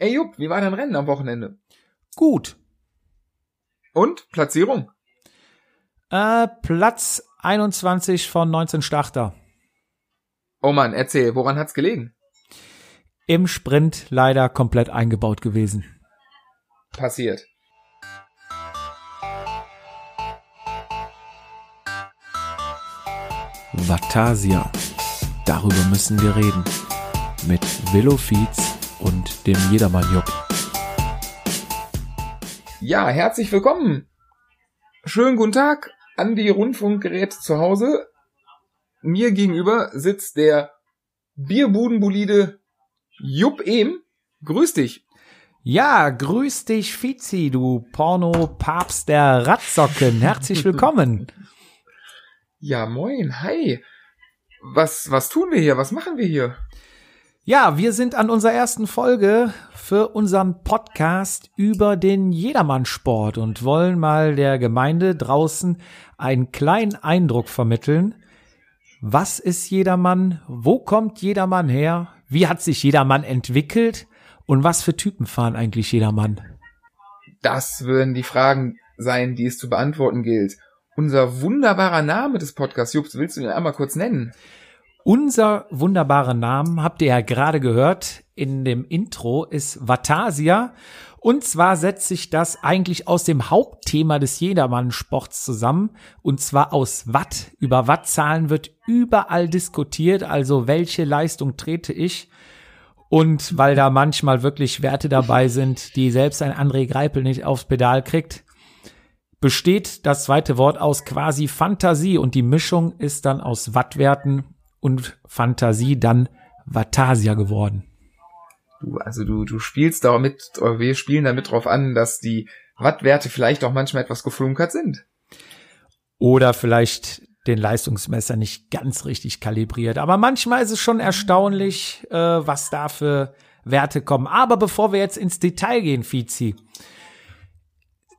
Ey Jupp, wie war dein Rennen am Wochenende? Gut. Und? Platzierung? Äh, Platz 21 von 19 Starter. Oh Mann, erzähl, woran hat's gelegen? Im Sprint leider komplett eingebaut gewesen. Passiert. Vatasia. Darüber müssen wir reden. Mit Willow Feeds und dem Jedermann Jupp. Ja, herzlich willkommen. Schönen guten Tag an die Rundfunkgeräte zu Hause. Mir gegenüber sitzt der Bierbudenbolide Jupp Ehm. Grüß dich. Ja, grüß dich, Fizi, du Porno-Papst der Radsocken. Herzlich willkommen. ja, moin, hi. Was, was tun wir hier? Was machen wir hier? Ja, wir sind an unserer ersten Folge für unseren Podcast über den Jedermannsport und wollen mal der Gemeinde draußen einen kleinen Eindruck vermitteln. Was ist Jedermann? Wo kommt Jedermann her? Wie hat sich Jedermann entwickelt? Und was für Typen fahren eigentlich Jedermann? Das würden die Fragen sein, die es zu beantworten gilt. Unser wunderbarer Name des Podcasts, Jups, willst du den einmal kurz nennen? Unser wunderbarer Namen habt ihr ja gerade gehört in dem Intro ist Vatasia. Und zwar setzt sich das eigentlich aus dem Hauptthema des Jedermann-Sports zusammen. Und zwar aus Watt. Über Wattzahlen wird überall diskutiert. Also welche Leistung trete ich? Und weil da manchmal wirklich Werte dabei sind, die selbst ein André Greipel nicht aufs Pedal kriegt, besteht das zweite Wort aus quasi Fantasie und die Mischung ist dann aus Wattwerten und Fantasie dann Vatasia geworden. Du, also du, du spielst damit, oder wir spielen damit drauf an, dass die Wattwerte vielleicht auch manchmal etwas geflunkert sind. Oder vielleicht den Leistungsmesser nicht ganz richtig kalibriert. Aber manchmal ist es schon erstaunlich, äh, was da für Werte kommen. Aber bevor wir jetzt ins Detail gehen, Fizi,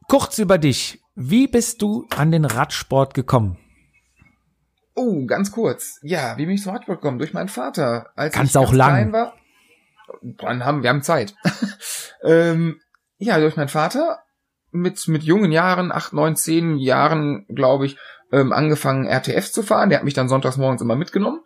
kurz über dich. Wie bist du an den Radsport gekommen? Oh, ganz kurz. Ja, wie bin ich zum Radsport gekommen? Durch meinen Vater. Als Kannst ich auch lang. klein war. Dann haben, wir haben Zeit. ähm, ja, durch meinen Vater mit, mit jungen Jahren, acht, neun, zehn Jahren, glaube ich, ähm, angefangen, RTF zu fahren. Der hat mich dann sonntags morgens immer mitgenommen.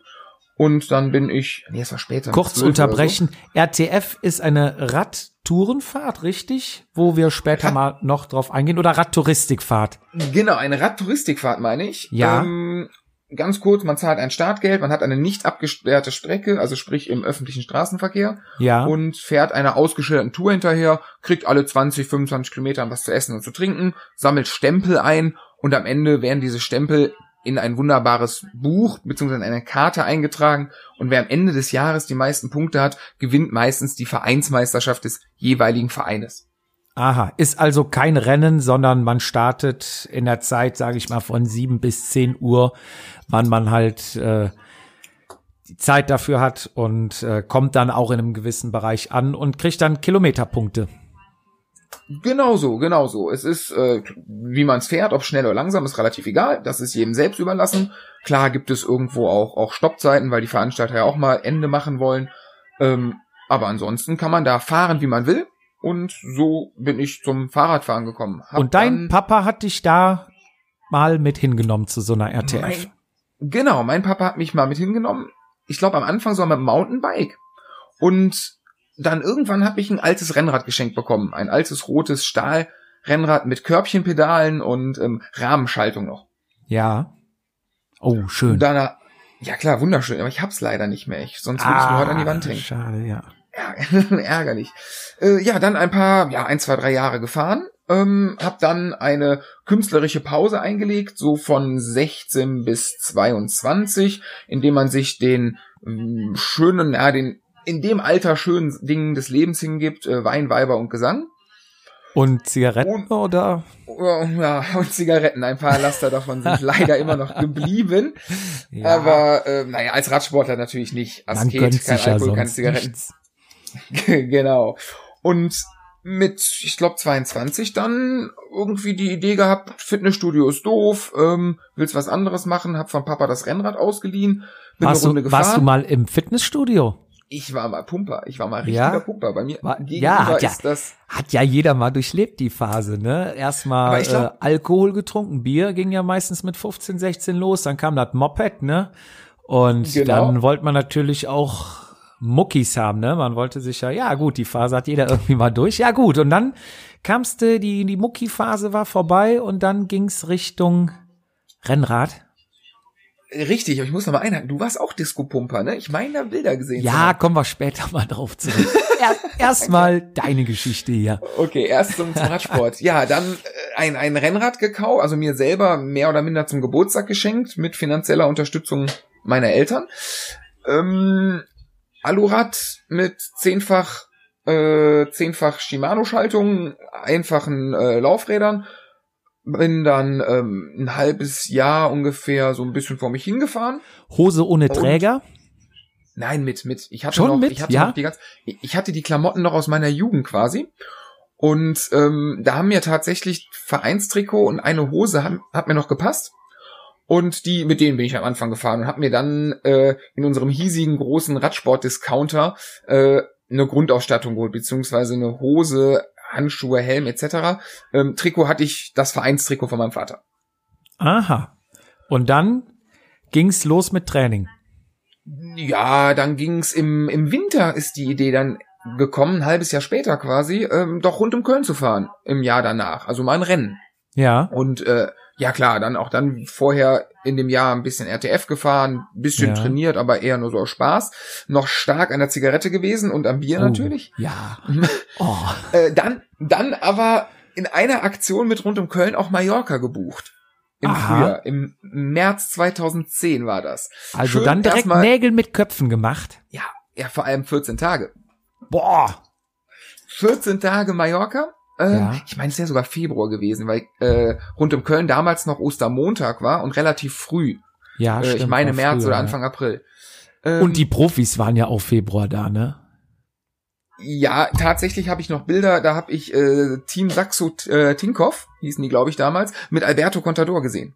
Und dann bin ich, nee, es war später. Kurz unterbrechen. So. RTF ist eine Radtourenfahrt, richtig? Wo wir später Rad mal noch drauf eingehen. Oder Radtouristikfahrt? Genau, eine Radtouristikfahrt meine ich. Ja. Ähm, ganz kurz, man zahlt ein Startgeld, man hat eine nicht abgesperrte Strecke, also sprich im öffentlichen Straßenverkehr. Ja. Und fährt einer ausgeschilderten Tour hinterher, kriegt alle 20, 25 Kilometer was zu essen und zu trinken, sammelt Stempel ein und am Ende werden diese Stempel in ein wunderbares Buch beziehungsweise in eine Karte eingetragen und wer am Ende des Jahres die meisten Punkte hat, gewinnt meistens die Vereinsmeisterschaft des jeweiligen Vereines. Aha, ist also kein Rennen, sondern man startet in der Zeit, sage ich mal, von sieben bis zehn Uhr, wann man halt äh, die Zeit dafür hat und äh, kommt dann auch in einem gewissen Bereich an und kriegt dann Kilometerpunkte. Genau so, genau so. Es ist, äh, wie man es fährt, ob schnell oder langsam, ist relativ egal. Das ist jedem selbst überlassen. Klar gibt es irgendwo auch, auch Stoppzeiten, weil die Veranstalter ja auch mal Ende machen wollen. Ähm, aber ansonsten kann man da fahren, wie man will. Und so bin ich zum Fahrradfahren gekommen. Hab und dein Papa hat dich da mal mit hingenommen zu so einer RTF? Mein, genau, mein Papa hat mich mal mit hingenommen. Ich glaube am Anfang so mit dem Mountainbike. Und dann irgendwann habe ich ein altes Rennrad geschenkt bekommen. Ein altes rotes Stahlrennrad mit Körbchenpedalen und ähm, Rahmenschaltung noch. Ja. Oh, schön. Dann, ja klar, wunderschön, aber ich hab's leider nicht mehr. Ich, sonst würde ich ah, heute an die Wand hängen. Schade, ja. Ärgerlich. Äh, ja, dann ein paar, ja, ein, zwei, drei Jahre gefahren. Ähm, hab dann eine künstlerische Pause eingelegt, so von 16 bis 22, indem man sich den ähm, schönen, ja, den in dem Alter schönen Dingen des Lebens hingibt, äh, Wein, Weiber und Gesang. Und Zigaretten und, oder? Ja, und Zigaretten. Ein paar Laster davon sind leider immer noch geblieben. Ja. Aber äh, naja, als Radsportler natürlich nicht. Asket, kein Alkohol, keine Zigaretten. genau. Und mit, ich glaube, 22 dann irgendwie die Idee gehabt, Fitnessstudio ist doof, ähm, willst was anderes machen, hab von Papa das Rennrad ausgeliehen, bin warst eine Runde du, gefahren. Warst du mal im Fitnessstudio? ich war mal Pumper. Ich war mal richtiger Ja? Pumper. Bei mir War- ja, hat ja- das. Hat ja jeder mal durchlebt, die Phase, ne? Erstmal glaub- äh, Alkohol getrunken, Bier ging ja meistens mit 15, 16 los, dann kam das Moped, ne? Und Genau. dann wollte man natürlich auch Muckis haben, ne? Man wollte sich ja, ja gut, die Phase hat jeder irgendwie mal durch. Ja gut, und dann kamst du, die, die Mucki-Phase war vorbei und dann ging's Richtung Rennrad. Richtig, aber ich muss noch mal einhaken. Du warst auch Disco-Pumper, ne? Ich meine, da Bilder gesehen. Ja, kommen wir später mal drauf zurück. Er, Erstmal deine Geschichte hier. Okay, erst zum, zum Radsport. Ja, dann äh, ein, ein Rennrad gekauft, also mir selber mehr oder minder zum Geburtstag geschenkt, mit finanzieller Unterstützung meiner Eltern. Ähm, Alurad mit zehnfach, äh, zehnfach Shimano-Schaltung, einfachen äh, Laufrädern. Bin dann ähm, ein halbes Jahr ungefähr so ein bisschen vor mich hingefahren. Hose ohne Und- Träger. Nein, mit, mit. Ich hatte Schon noch, mit? ich hatte Ja? noch die ganz, ich hatte die Klamotten noch aus meiner Jugend quasi. Und ähm, da haben mir tatsächlich Vereinstrikot und eine Hose haben, hat mir noch gepasst. Und die, mit denen bin ich am Anfang gefahren und habe mir dann äh, in unserem hiesigen großen Radsport-Discounter äh, eine Grundausstattung geholt, beziehungsweise eine Hose, Handschuhe, Helm etc. Ähm, Trikot hatte ich das Vereinstrikot von meinem Vater. Aha. Und dann ging's los mit Training. Ja, dann ging's im, im Winter ist die Idee dann gekommen, ein halbes Jahr später quasi, ähm, doch rund um Köln zu fahren im Jahr danach. Also mal ein Rennen. Ja. Und äh, ja klar, dann auch dann vorher in dem Jahr ein bisschen RTF gefahren, bisschen Ja. trainiert, aber eher nur so aus Spaß. Noch stark an der Zigarette gewesen und am Bier Oh, natürlich. Ja. Oh. Äh, dann, dann aber in einer Aktion mit rund um Köln auch Mallorca gebucht. Im Aha. Frühjahr, im März 2010 war das. Also Schön dann direkt erstmal- Nägel mit Köpfen gemacht. Ja, ja, vor allem 14 Tage. Boah. 14 Tage Mallorca. Äh, Ja. Ich meine, es wäre sogar Februar gewesen, weil äh, rund um Köln damals noch Ostermontag war und relativ früh. Ja, äh, ich stimmt, meine war März früher, oder ja. Anfang April. Ähm, Und die Profis waren ja auch Februar da, ne? Ja, tatsächlich habe ich noch Bilder, da habe ich äh, Team Saxo äh, Tinkoff, hießen die, glaube ich, damals, mit Alberto Contador gesehen.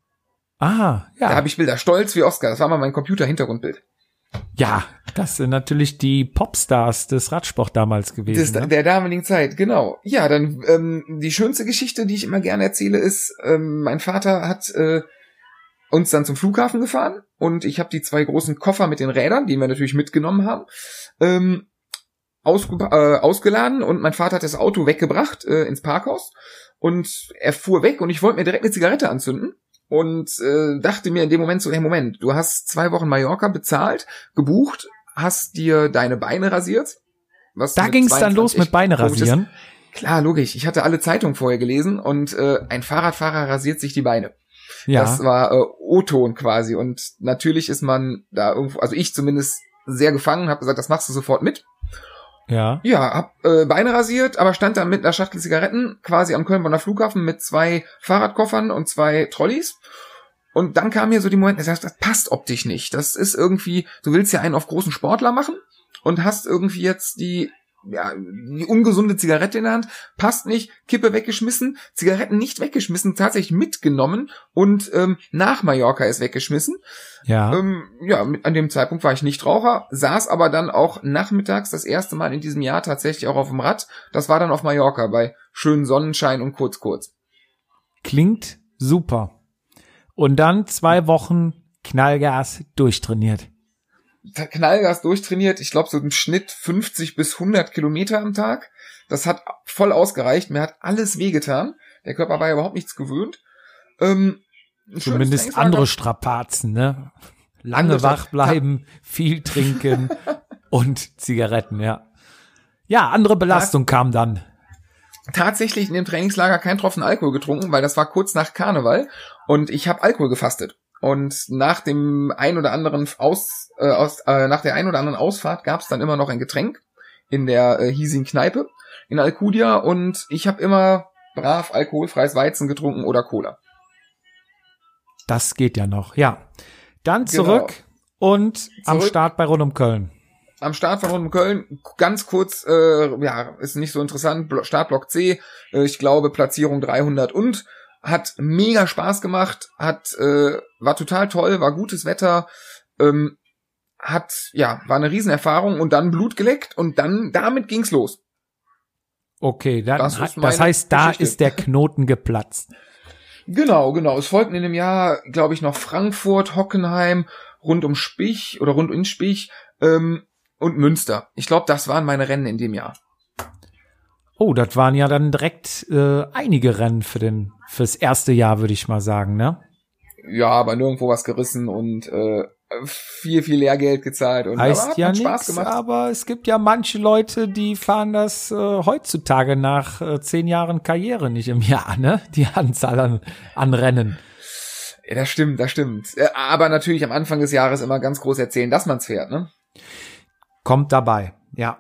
Ah, Da ja. habe ich Bilder, stolz wie Oscar. Das war mal mein Computer-Hintergrundbild. Ja, das sind natürlich die Popstars des Radsport damals Des, gewesen. ne? Der damaligen Zeit, genau. Ja, dann ähm, die schönste Geschichte, die ich immer gerne erzähle, ist, ähm, mein Vater hat äh, uns dann zum Flughafen gefahren und ich habe die zwei großen Koffer mit den Rädern, die wir natürlich mitgenommen haben, ähm, ausge äh, ausgeladen und mein Vater hat das Auto weggebracht äh, ins Parkhaus und er fuhr weg und ich wollte mir direkt eine Zigarette anzünden und äh, dachte mir in dem Moment so, hey Moment, du hast zwei Wochen Mallorca bezahlt, gebucht, hast dir deine Beine rasiert. Was Da mit ging's dann 22 los mit Beine rasieren. Klar, logisch. Ich hatte alle Zeitungen vorher gelesen und äh, ein Fahrradfahrer rasiert sich die Beine. Ja. Das war äh, O-Ton quasi. Und natürlich ist man da irgendwo, also ich zumindest sehr gefangen, habe gesagt, das machst du sofort mit. Ja. Ja, hab äh, Beine rasiert, aber stand dann mit einer Schachtel Zigaretten quasi am Köln-Bonner Flughafen mit zwei Fahrradkoffern und zwei Trolleys. Und dann kam mir so die Moment, das, das passt optisch nicht. Das ist irgendwie, du willst ja einen auf großen Sportler machen und hast irgendwie jetzt die, ja, die ungesunde Zigarette in der Hand, passt nicht, Kippe weggeschmissen, Zigaretten nicht weggeschmissen, tatsächlich mitgenommen und ähm, nach Mallorca ist weggeschmissen. Ja. Ähm, ja, mit, an dem Zeitpunkt war ich nicht Raucher, saß aber dann auch nachmittags das erste Mal in diesem Jahr tatsächlich auch auf dem Rad. Das war dann auf Mallorca bei schönen Sonnenschein und kurz kurz. Klingt super. Und dann zwei Wochen Knallgas durchtrainiert. Knallgas durchtrainiert, ich glaube so im Schnitt 50 bis 100 Kilometer am Tag. Das hat voll ausgereicht, mir hat alles wehgetan. Der Körper war ja überhaupt nichts gewöhnt. Ähm, Zumindest andere Strapazen, ne? Lange Andere wach bleiben, viel trinken und Zigaretten, ja. Ja, andere Belastung kam dann. tatsächlich in dem Trainingslager kein Tropfen Alkohol getrunken, weil das war kurz nach Karneval und ich habe Alkohol gefastet. Und nach dem ein oder anderen Aus, äh, aus äh, nach der ein oder anderen Ausfahrt gab es dann immer noch ein Getränk in der äh, hiesigen Kneipe in Alcudia und ich habe immer brav alkoholfreies Weizen getrunken oder Cola. Das geht ja noch, ja. Dann Genau. zurück und am Zurück. Start bei Rund um Köln. Am Start von Rund um Köln, ganz kurz, äh, ja, ist nicht so interessant, Blo- Startblock C, äh, ich glaube Platzierung 300 und hat mega Spaß gemacht, hat äh, war total toll, war gutes Wetter. Ähm, hat, ja, war eine Riesenerfahrung und dann Blut geleckt und dann, damit ging's los. Okay, dann, Das das, heißt, da Geschichte. ist der Knoten geplatzt. Genau, genau. Es folgten in dem Jahr, glaube ich, noch Frankfurt, Hockenheim, rund um Spich oder rund in Spich ähm, und Münster. Ich glaube, das waren meine Rennen in dem Jahr. Oh, das waren ja dann direkt äh, einige Rennen für den fürs erste Jahr, würde ich mal sagen, ne? Ja, aber nirgendwo was gerissen und äh, viel, viel Lehrgeld gezahlt. Und Heißt ja nichts, gemacht. aber es gibt ja manche Leute, die fahren das äh, heutzutage nach äh, zehn Jahren Karriere nicht im Jahr, ne? Die Anzahl an, an Rennen. Ja, das stimmt, das stimmt. Äh, Aber natürlich am Anfang des Jahres immer ganz groß erzählen, dass man's fährt, ne? Kommt dabei, ja.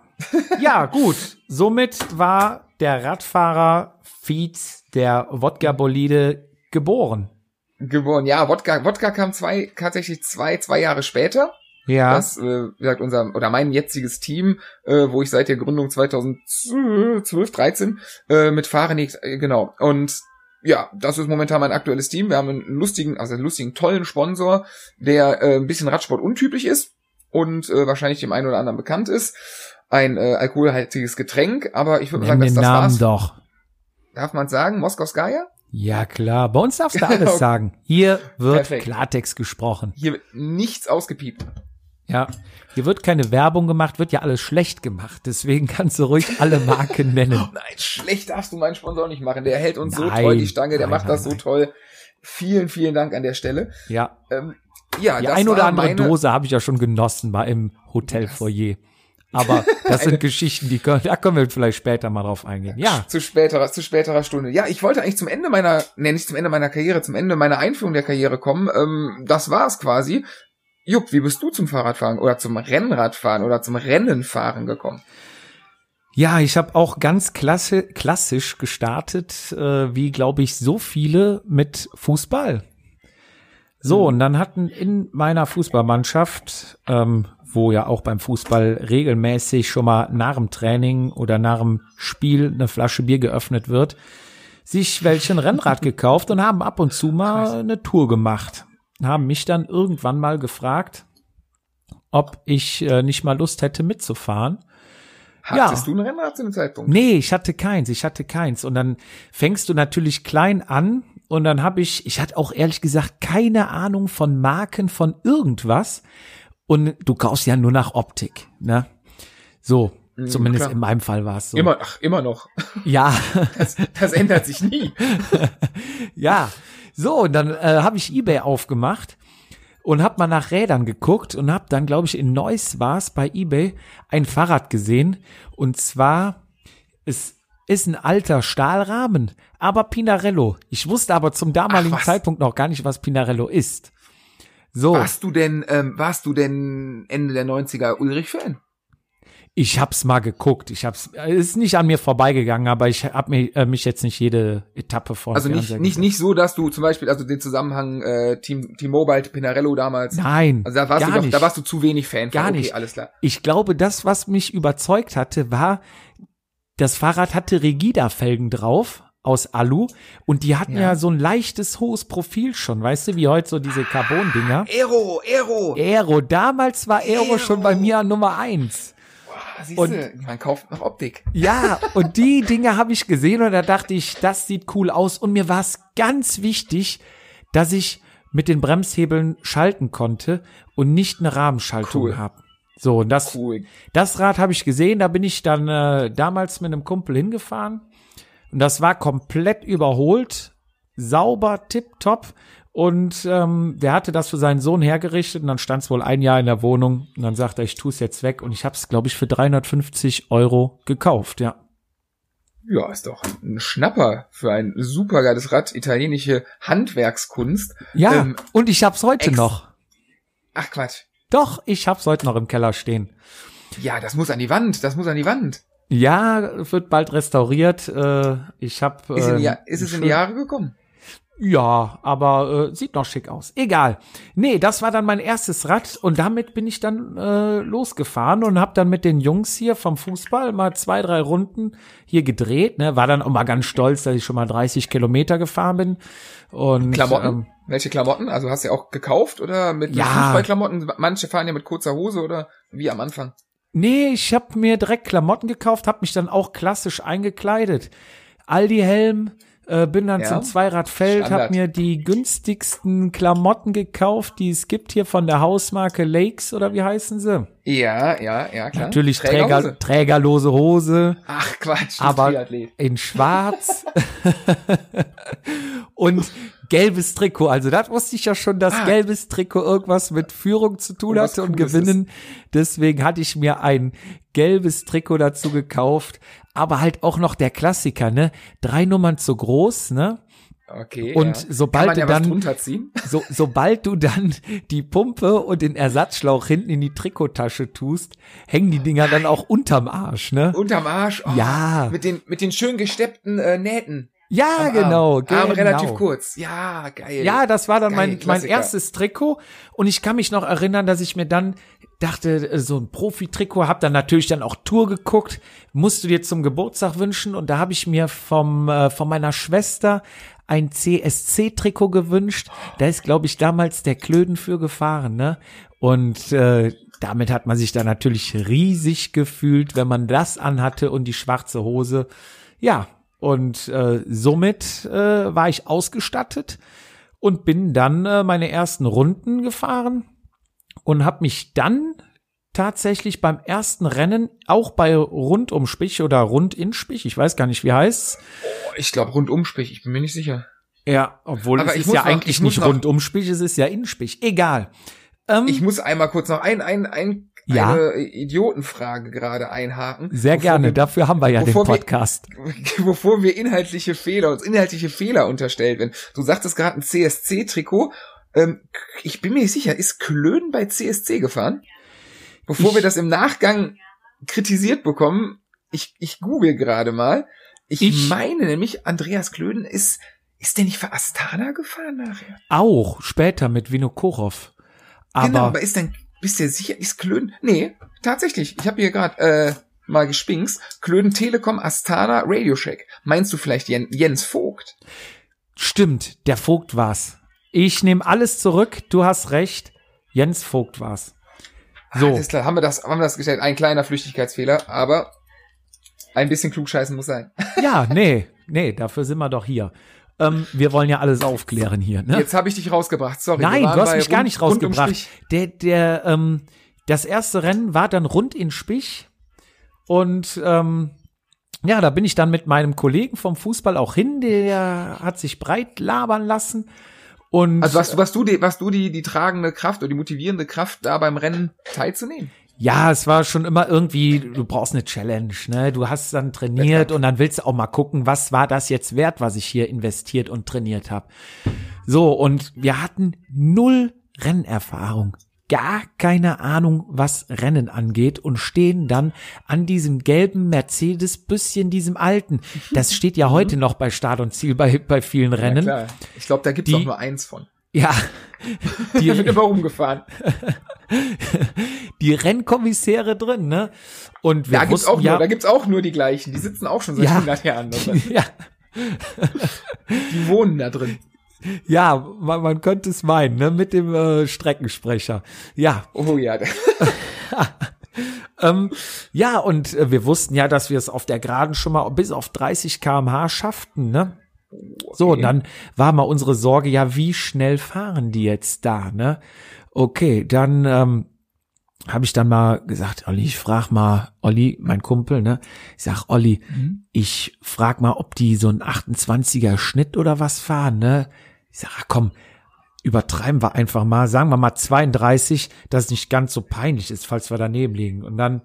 Ja, gut. Somit war der Radfahrer Fietz, der Wodka-Bolide, geboren. Geboren. Ja, Wodka, Wodka kam zwei, tatsächlich zwei, zwei Jahre später. Ja. Das, äh, gesagt, unser, oder mein jetziges Team, äh, wo ich seit der Gründung 2012, 13, äh, mit Fahrenix, äh, genau. Und ja, das ist momentan mein aktuelles Team. Wir haben einen lustigen, also einen lustigen, tollen Sponsor, der äh, ein bisschen Radsport untypisch ist und äh, wahrscheinlich dem einen oder anderen bekannt ist. Ein äh, alkoholhaltiges Getränk, aber ich würde sagen, dass den das Namen war's. doch. Darf man sagen? Moskowskaja? Ja, klar. Bei uns darfst du alles sagen. Hier wird Perfekt. Klartext gesprochen. Hier wird nichts ausgepiept. Ja. Hier wird keine Werbung gemacht, wird ja alles schlecht gemacht. Deswegen kannst du ruhig alle Marken nennen. Nein, schlecht darfst du meinen Sponsor nicht machen. Der hält uns so Nein, treu die Stange, der nein, macht das nein, so nein. toll. Vielen, vielen Dank an der Stelle. Ja. Ähm, ja, Die das ein oder andere meine, Dose habe ich ja schon genossen bei im Hotelfoyer. Aber das sind Geschichten, die können, da können wir vielleicht später mal drauf eingehen. Ja. zu späterer, zu späterer Stunde. Ja, ich wollte eigentlich zum Ende meiner, nee, nicht zum Ende meiner Karriere, zum Ende meiner Einführung der Karriere kommen. Ähm, das war's quasi. Jupp, wie bist du zum Fahrradfahren oder zum Rennradfahren oder zum Rennenfahren gekommen? Ja, ich habe auch ganz klasse, klassisch gestartet, äh, wie glaube ich so viele mit Fußball. So, und dann hatten in meiner Fußballmannschaft, ähm, wo ja auch beim Fußball regelmäßig schon mal nach dem Training oder nach dem Spiel eine Flasche Bier geöffnet wird, sich welche ein Rennrad gekauft und haben ab und zu mal eine Tour gemacht. Haben mich dann irgendwann mal gefragt, ob ich äh, nicht mal Lust hätte mitzufahren. Hattest Ja. du ein Rennrad zu dem Zeitpunkt? Nee, ich hatte keins, ich hatte keins. Und dann fängst du natürlich klein an und dann habe ich, ich hatte auch ehrlich gesagt keine Ahnung von Marken, von irgendwas. Und du kaufst ja nur nach Optik, ne? So, zumindest klar. in meinem Fall war es so. Immer, ach, immer noch. Ja, Das, das ändert sich nie. ja. So, und dann äh, habe ich eBay aufgemacht und habe mal nach Rädern geguckt und habe dann, glaube ich, in Neuss war es bei eBay ein Fahrrad gesehen. Und zwar, es ist ein alter Stahlrahmen, aber Pinarello. Ich wusste aber zum damaligen was? Zeitpunkt noch gar nicht, was Pinarello ist. So, Warst du denn, ähm, warst du denn Ende der 90er Ulrich-Fan? ich hab's mal geguckt. Ich hab's, es ist nicht an mir vorbeigegangen, aber ich habe mich, äh, mich jetzt nicht jede Etappe vor. den Also nicht, nicht, nicht so, dass du zum Beispiel, also den Zusammenhang äh, Team, T-Mobile, Pinarello damals. Nein, Also da warst gar du doch, nicht. da warst du zu wenig Fan. von. Gar okay, nicht. alles klar. Ich glaube, das, was mich überzeugt hatte, war, das Fahrrad hatte Regida-Felgen drauf aus Alu und die hatten ja. Ja. so ein leichtes, hohes Profil schon, weißt du, wie heute so diese Carbon-Dinger. Aero, Aero. Aero, damals war Aero, Aero. schon bei mir Nummer eins. Und- man kauft nach Optik. Ja, und die Dinge habe ich gesehen und da dachte ich, das sieht cool aus. Und mir war es ganz wichtig, dass ich mit den Bremshebeln schalten konnte und nicht eine Rahmenschaltung Cool. habe. So, und das, Cool. das Rad habe ich gesehen, da bin ich dann äh, damals mit einem Kumpel hingefahren und das war komplett überholt, sauber, tipptopp und ähm, der hatte das für seinen Sohn hergerichtet und dann stand es wohl ein Jahr in der Wohnung und dann sagte er, ich tue es jetzt weg und ich habe es, glaube ich, für 350 Euro gekauft, ja. Ja, ist doch ein Schnapper für ein supergeiles Rad, italienische Handwerkskunst. Ja, Ähm, und ich hab's heute noch. Ach Quatsch. Doch, ich hab's heute noch im Keller stehen. Ja, das muss an die Wand, das muss an die Wand. Ja, wird bald restauriert. Äh, ich hab Ist, in äh, ist es in die schön- Jahre gekommen? Ja, aber äh, sieht noch schick aus. Egal. Nee, das war dann mein erstes Rad und damit bin ich dann äh, losgefahren und habe dann mit den Jungs hier vom Fußball mal zwei, drei Runden hier gedreht. Ne? War dann auch mal ganz stolz, dass ich schon mal 30 Kilometer gefahren bin. Und, Klamotten? Ähm, Welche Klamotten? Also hast du ja auch gekauft oder mit, mit Ja. Fußballklamotten? Manche fahren ja mit kurzer Hose oder wie am Anfang. Nee, ich habe mir direkt Klamotten gekauft, habe mich dann auch klassisch eingekleidet. Aldi-Helm, äh, bin dann Ja. zum Zweiradfeld, habe mir die günstigsten Klamotten gekauft, die es gibt hier von der Hausmarke Lakes oder wie heißen sie? Ja, ja, ja, klar. Natürlich Trägerhose. Träger, trägerlose Hose, Ach Quatsch, aber Triathlet. in schwarz und gelbes Trikot. Also das wusste ich ja schon, dass Ah. gelbes Trikot irgendwas mit Führung zu tun hatte und gewinnen. Deswegen hatte ich mir ein gelbes Trikot dazu gekauft. Aber halt auch noch der Klassiker, ne? Drei Nummern zu groß, ne? Okay. Und ja. sobald ja du dann-. So, sobald du dann die Pumpe und den Ersatzschlauch hinten in die Trikottasche tust, hängen die Dinger dann auch unterm Arsch, ne? Unterm Arsch. Oh, Ja. Mit den, mit den schön gesteppten äh, Nähten. Ja, am genau, Arm. genau. Arm relativ kurz. Ja, geil. Ja, das war dann Geil, mein, mein erstes Trikot und ich kann mich noch erinnern, dass ich mir dann dachte, äh, so ein Profi-Trikot, hab dann natürlich dann auch Tour geguckt, musst du dir zum Geburtstag wünschen und da habe ich mir vom äh, von meiner Schwester ein CSC-Trikot gewünscht. Da ist, glaube ich, damals der Klöden für gefahren, ne? Und äh, damit hat man sich dann natürlich riesig gefühlt, wenn man das anhatte und die schwarze Hose. Ja, und äh, somit äh, war ich ausgestattet und bin dann äh, meine ersten Runden gefahren und habe mich dann tatsächlich beim ersten Rennen auch bei Rundumspich oder Rundinspich, ich weiß gar nicht, wie heißt's. Ich glaube rundumspich, ich bin mir nicht sicher. Ja, obwohl Aber es ich ist ja noch- eigentlich nicht Rundumspich, es ist ja Inspich. Egal. Ähm, Ich muss einmal kurz noch ein, ein, ein, Ja. eine Idiotenfrage gerade einhaken. sehr gerne, Wir, dafür haben wir ja den bevor wir- Podcast. bevor wir inhaltliche Fehler, uns inhaltliche Fehler unterstellt werden. Du sagtest gerade ein CSC-Trikot. Ähm, ich bin mir nicht sicher, ist Klöden bei CSC gefahren? Bevor Ich- wir das im Nachgang kritisiert bekommen, ich, ich google gerade mal. Ich, Ich- meine nämlich, Andreas Klöden ist, ist der nicht für Astana gefahren nachher? Auch später mit Vinokurov. Aber genau, aber ist denn, bist du sicher, ist Klöden? Nee, tatsächlich. Ich habe hier gerade äh, mal gespinkst. Klöden Telekom Astana Radio Shack. Meinst du vielleicht Jen, Jens Vogt? stimmt, der Vogt war's. Ich nehme alles zurück, du hast recht. Jens Vogt war's. So. Alles klar, haben wir das, haben wir das gestellt. Ein kleiner Flüchtigkeitsfehler, aber ein bisschen klugscheißen muss sein. Ja, nee, nee, dafür sind wir doch hier. Ähm, wir wollen ja alles aufklären hier, ne? Jetzt habe ich dich rausgebracht, sorry. Nein, du hast mich gar nicht um rausgebracht. Der, der, ähm, das erste Rennen war dann rund in Spich und ähm, ja, da bin ich dann mit meinem Kollegen vom Fußball auch hin, der hat sich breit labern lassen und Also was, was du, die, was du die, die tragende Kraft oder die motivierende Kraft, da beim Rennen teilzunehmen? Ja, es war schon immer irgendwie, du brauchst eine Challenge, ne? Du hast dann trainiert und dann willst du auch mal gucken, was war das jetzt wert, was ich hier investiert und trainiert habe. So, und wir hatten null Rennerfahrung. Gar keine Ahnung, was Rennen angeht und stehen dann an diesem gelben Mercedes-Büsschen, diesem alten. Das steht ja heute noch bei Start und Ziel bei, bei vielen Ja, Rennen. klar. Ich glaube, da gibt's Die- auch nur eins von. Ja, Die die, immer rumgefahren. die Rennkommissäre drin, ne? Und wir Da gibt's auch nur, ja, da gibt's auch nur die gleichen. Die sitzen auch schon seit Ja. 100 Jahren. drin. ja, Die wohnen da drin. Ja, man, man könnte es meinen, ne, mit dem äh, Streckensprecher. Ja, Oh ja. ähm, ja, und äh, wir wussten ja, dass wir es auf der Geraden schon mal bis auf 30 km/h schafften, ne? So, und dann war mal unsere Sorge, ja, wie schnell fahren die jetzt da, ne? Okay, dann ähm, habe ich dann mal gesagt, Olli, ich frag mal, Olli, mein Kumpel, ne? Ich sag, Olli, ich frag mal, ob die so einen 28er Schnitt oder was fahren, ne? Ich sag, ach, komm, übertreiben wir einfach mal, sagen wir mal 32, dass es nicht ganz so peinlich ist, falls wir daneben liegen. Und dann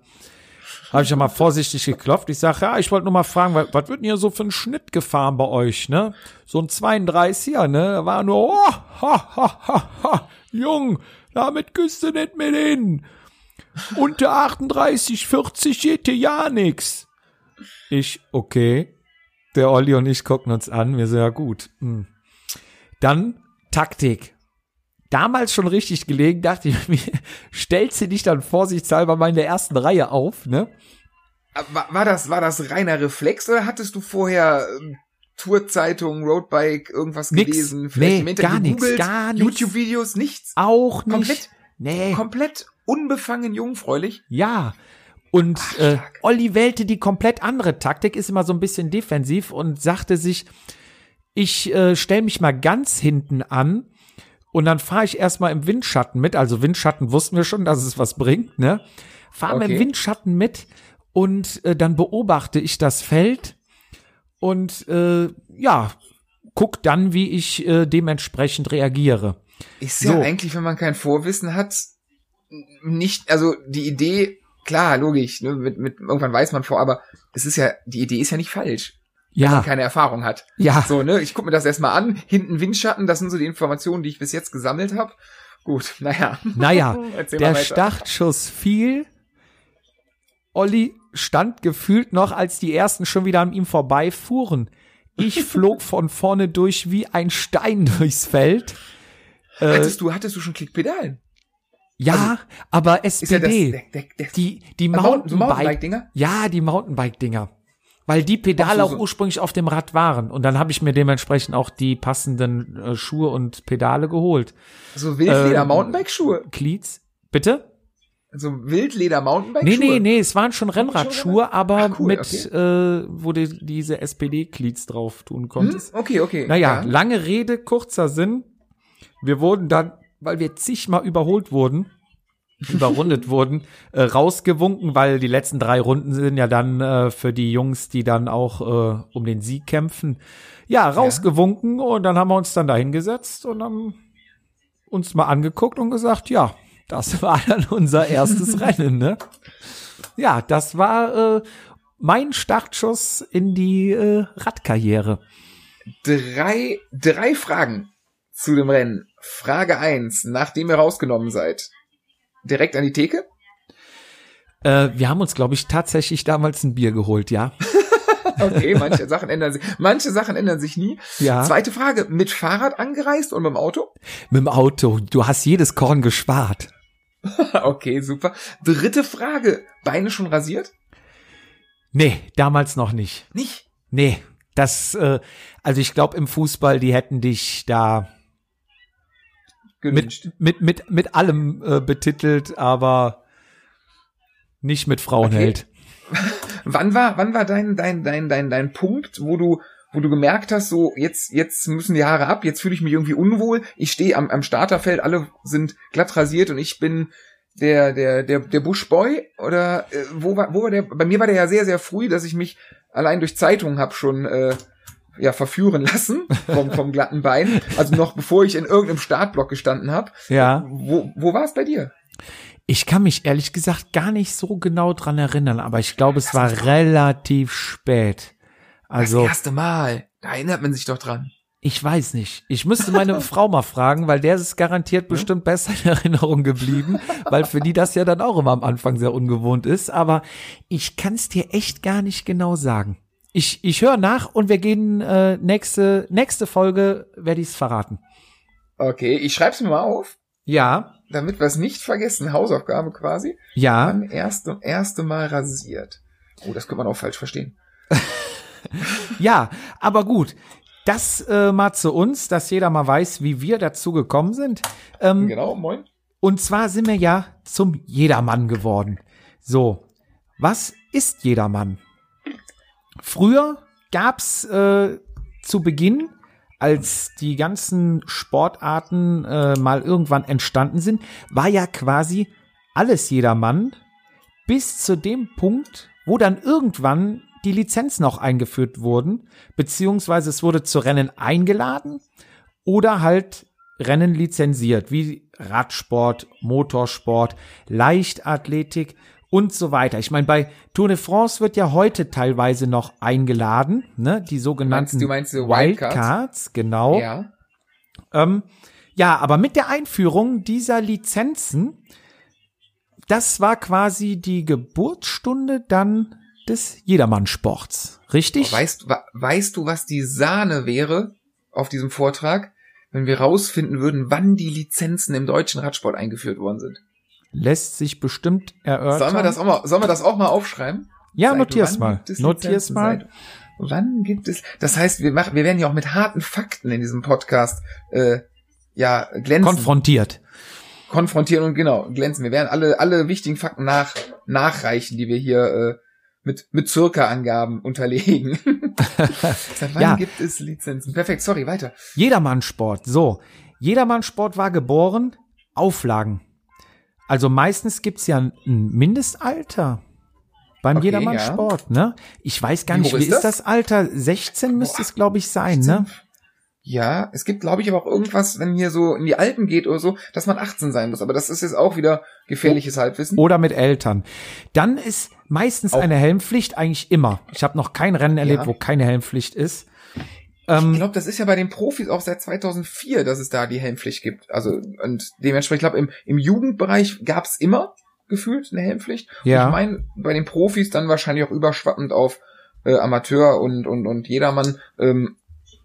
habe ich ja mal vorsichtig geklopft. Ich sage, ja, ich wollte nur mal fragen, was, was wird denn hier so für ein Schnitt gefahren bei euch, ne? So ein 32er, ne? Da war nur, oh, ha, ha, ha, ha, Jung, damit küsst du nicht mit hin. Unter 38, 40 geht hier ja nix. Ich, okay. Der Olli und ich gucken uns an. Wir so, ja gut. Hm. Dann Taktik. Damals schon richtig gelegen, dachte ich mir, stellst du dich dann vorsichtshalber mal in der ersten Reihe auf, ne? War, war das, war das reiner Reflex oder hattest du vorher ähm, Tourzeitung, Roadbike, irgendwas Nix. gelesen? Vielleicht Nee, gar gegoogelt? gar nix. YouTube-Videos, nichts? Auch nicht. Komplett? Nee. Komplett unbefangen jungfräulich? Ja. Und Ach, äh. Olli wählte die komplett andere Taktik, ist immer so ein bisschen defensiv und sagte sich, ich äh, stelle mich mal ganz hinten an und dann fahre ich erstmal im Windschatten mit. Also Windschatten wussten wir schon, dass es was bringt, ne? Fahren wir im Okay. Windschatten mit und äh, dann beobachte ich das Feld und äh, ja, guck dann, wie ich äh, dementsprechend reagiere. Ist So. ja eigentlich, wenn man kein Vorwissen hat, nicht, also die Idee, klar, logisch, ne, mit, mit, irgendwann weiß man vor, aber es ist ja, die Idee ist ja nicht falsch, Ja, man keine Erfahrung hat. ja. So, ne, ich gucke mir das erstmal an, hinten Windschatten, das sind so die Informationen, die ich bis jetzt gesammelt habe. Gut, naja. Naja, der. Startschuss fiel. Olli stand gefühlt noch, als die ersten schon wieder an ihm vorbeifuhren. Ich flog von vorne durch wie ein Stein durchs Feld. Äh, Hattest du, hattest du schon Klickpedalen? ja, aber Ist ja das, SPD, der, der, der, die, die Mountain- so Mountainbike, Mountainbike-Dinger? ja, die Mountainbike-Dinger. Weil die Pedale auch ursprünglich auf dem Rad waren. Und dann habe ich mir dementsprechend auch die passenden äh, Schuhe und Pedale geholt. So Wildleder Ähm, Mountainbike-Schuhe. Cleats. Bitte? So Wildleder Nee, Mountainbike-Schuhe. nee, nee, es waren schon Rennradschuhe, aber Ach, cool, mit, okay. äh, wo du diese SPD-Cleats drauf tun Hm? konntest. Okay, okay. Naja, Ja. lange Rede, kurzer Sinn. Wir wurden dann, weil wir zigmal überholt wurden, überrundet wurden, äh, rausgewunken, weil die letzten drei Runden sind ja dann äh, für die Jungs, die dann auch äh, um den Sieg kämpfen. Ja, rausgewunken und dann haben wir uns dann da hingesetzt und haben uns mal angeguckt und gesagt, ja, das war dann unser erstes Rennen, ne? Ja, das war äh, mein Startschuss in die äh, Radkarriere. Drei, drei Fragen zu dem Rennen. Frage eins, nachdem ihr rausgenommen seid. Direkt an die Theke? Äh, wir haben uns, glaube ich, tatsächlich damals ein Bier geholt, ja. Okay, manche Sachen ändern sich. Manche Sachen ändern sich nie. Ja. Zweite Frage, mit Fahrrad angereist und mit dem Auto? Mit dem Auto. Du hast jedes Korn gespart. Okay, super. Dritte Frage, Beine schon rasiert? Nee, damals noch nicht. Nicht? Nee, das, äh, also ich glaube im Fußball, die hätten dich da Gewünscht. mit, mit, mit, mit allem äh, betitelt, aber nicht mit Frauenheld. Wann war, wann war dein, dein, dein, dein, dein Punkt, wo du, wo du gemerkt hast, so, jetzt, jetzt müssen die Haare ab, jetzt fühle ich mich irgendwie unwohl, ich stehe am, am Starterfeld, alle sind glatt rasiert und ich bin der, der, der, der Bushboy? Oder äh, wo war, wo war der? Bei mir war der ja sehr, sehr früh, dass ich mich allein durch Zeitungen hab schon äh, ja, verführen lassen vom, vom glatten Bein. Also noch bevor ich in irgendeinem Startblock gestanden habe. Ja. Wo, wo war es bei dir? Ich kann mich ehrlich gesagt gar nicht so genau dran erinnern, aber ich glaube, es war relativ spät. Also, Das erste Mal. Da erinnert man sich doch dran. ich weiß nicht. Ich müsste meine Frau mal fragen, weil der ist garantiert bestimmt besser in Erinnerung geblieben, weil für die das ja dann auch immer am Anfang sehr ungewohnt ist. Aber ich kann es dir echt gar nicht genau sagen. Ich, ich höre nach und wir gehen äh, nächste, nächste Folge, werde ich es verraten. Okay, ich schreib's mir mal auf, Ja, damit wir es nicht vergessen. Hausaufgabe quasi. ja. Wann erste, erste Mal rasiert. Oh, das könnte man auch falsch verstehen. Ja, aber gut. Das äh, mal zu uns, dass jeder mal weiß, wie wir dazu gekommen sind. Ähm, Genau, moin. Und zwar sind wir ja zum Jedermann geworden. So, was ist Jedermann? Früher gab's äh, zu Beginn, als die ganzen Sportarten äh, mal irgendwann entstanden sind, war ja quasi alles Jedermann bis zu dem Punkt, wo dann irgendwann die Lizenzen auch eingeführt wurden, beziehungsweise es wurde zu Rennen eingeladen oder halt Rennen lizenziert, wie Radsport, Motorsport, Leichtathletik und so weiter. Ich meine, bei Tour de France wird ja heute teilweise noch eingeladen, ne? Die sogenannten du meinst so Wildcards? Wildcards, genau. Ja. Ähm, ja, aber mit der Einführung dieser Lizenzen, das war quasi die Geburtsstunde dann des Jedermannsports, richtig? Weißt, wa- weißt du, was die Sahne wäre auf diesem Vortrag? wenn wir rausfinden würden, wann die Lizenzen im deutschen Radsport eingeführt worden sind. Lässt sich bestimmt erörtern. Sollen wir das auch mal, sollen wir das auch mal aufschreiben? ja, Seit notier's mal. Notier's mal. Seit wann gibt es? Das heißt, wir machen, wir werden ja auch mit harten Fakten in diesem Podcast äh, ja glänzen, Konfrontiert. konfrontieren und genau glänzen. Wir werden alle alle wichtigen Fakten nach nachreichen, die wir hier äh, mit mit Circa-Angaben unterlegen. Seit wann Ja. gibt es Lizenzen? Perfekt. Sorry, weiter. Jedermannsport. So. Jedermannsport war geboren. Auflagen. Also meistens gibt's ja ein Mindestalter beim Okay, Jedermannsport, ne? Ich weiß gar Wie nicht, wie ist das? das Alter? 16 müsste es, glaube ich, sein, ne? Ja, es gibt, glaube ich, aber auch irgendwas, wenn hier so in die Alpen geht oder so, dass man 18 sein muss. Aber das ist jetzt auch wieder gefährliches Halbwissen. Oder mit Eltern. Dann ist meistens Auch- eine Helmpflicht eigentlich immer. Ich habe noch kein Rennen erlebt, Ja. wo keine Helmpflicht ist. Ich Ähm, glaube, das ist ja bei den Profis auch seit 2004, dass es da die Helmpflicht gibt. Also und dementsprechend, ich glaube, im, im Jugendbereich gab's immer gefühlt eine Helmpflicht. Ja. Und ich meine, bei den Profis dann wahrscheinlich auch überschwappend auf äh, Amateur und und und jedermann. Ähm,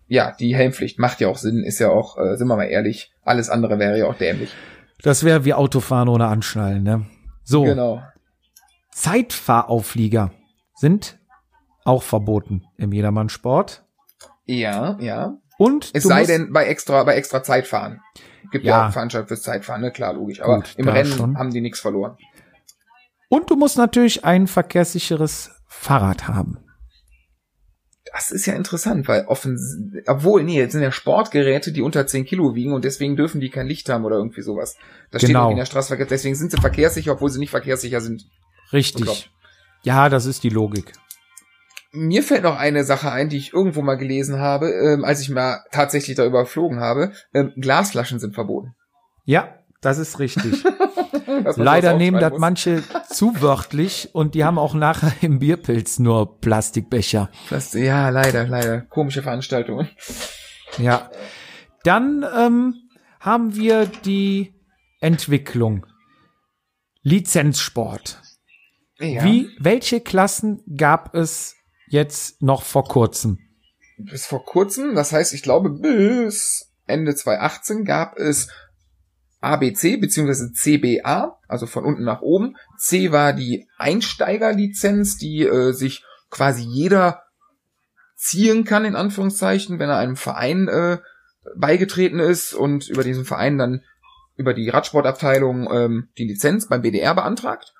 ja, die Helmpflicht macht ja auch Sinn, ist ja auch, äh, sind wir mal ehrlich, alles andere wäre ja auch dämlich. das wäre wie Autofahren ohne Anschnallen, ne? So. Genau. Zeitfahrauflieger sind auch verboten im Jedermannsport. Ja, ja. Und Es sei denn bei extra bei extra Zeitfahren. Gibt ja, Ja. auch Veranstaltungen fürs Zeitfahren, ne? Klar, logisch. Aber Gut, im Rennen schon. haben die nichts verloren. und du musst natürlich ein verkehrssicheres Fahrrad haben. Das ist ja interessant, weil offen, obwohl, nee, jetzt sind ja Sportgeräte, die unter 10 Kilo wiegen und deswegen dürfen die kein Licht haben oder irgendwie sowas. Das steht Genau. irgendwie in der Straßenverkehr, deswegen sind sie verkehrssicher, obwohl sie nicht verkehrssicher sind. Richtig. Ja, das ist die Logik. Mir fällt noch eine Sache ein, die ich irgendwo mal gelesen habe, ähm, als ich mal tatsächlich darüber geflogen habe. Ähm, Glasflaschen sind verboten. Ja, das ist richtig. Leider nehmen das muss. manche zu wörtlich und die haben auch nachher im Bierpilz nur Plastikbecher. Das, ja, leider, leider. Komische Veranstaltungen. Ja. Dann ähm, haben wir die Entwicklung. Lizenzsport. Ja. Wie, welche Klassen gab es jetzt noch vor kurzem? bis vor kurzem, das heißt, ich glaube, bis Ende 2018 gab es ABC beziehungsweise CBA, also von unten nach oben. C war die Einsteigerlizenz, die äh, sich quasi jeder ziehen kann, in Anführungszeichen, wenn er einem Verein äh, beigetreten ist und über diesen Verein dann über die Radsportabteilung ähm, die Lizenz beim BDR beantragt.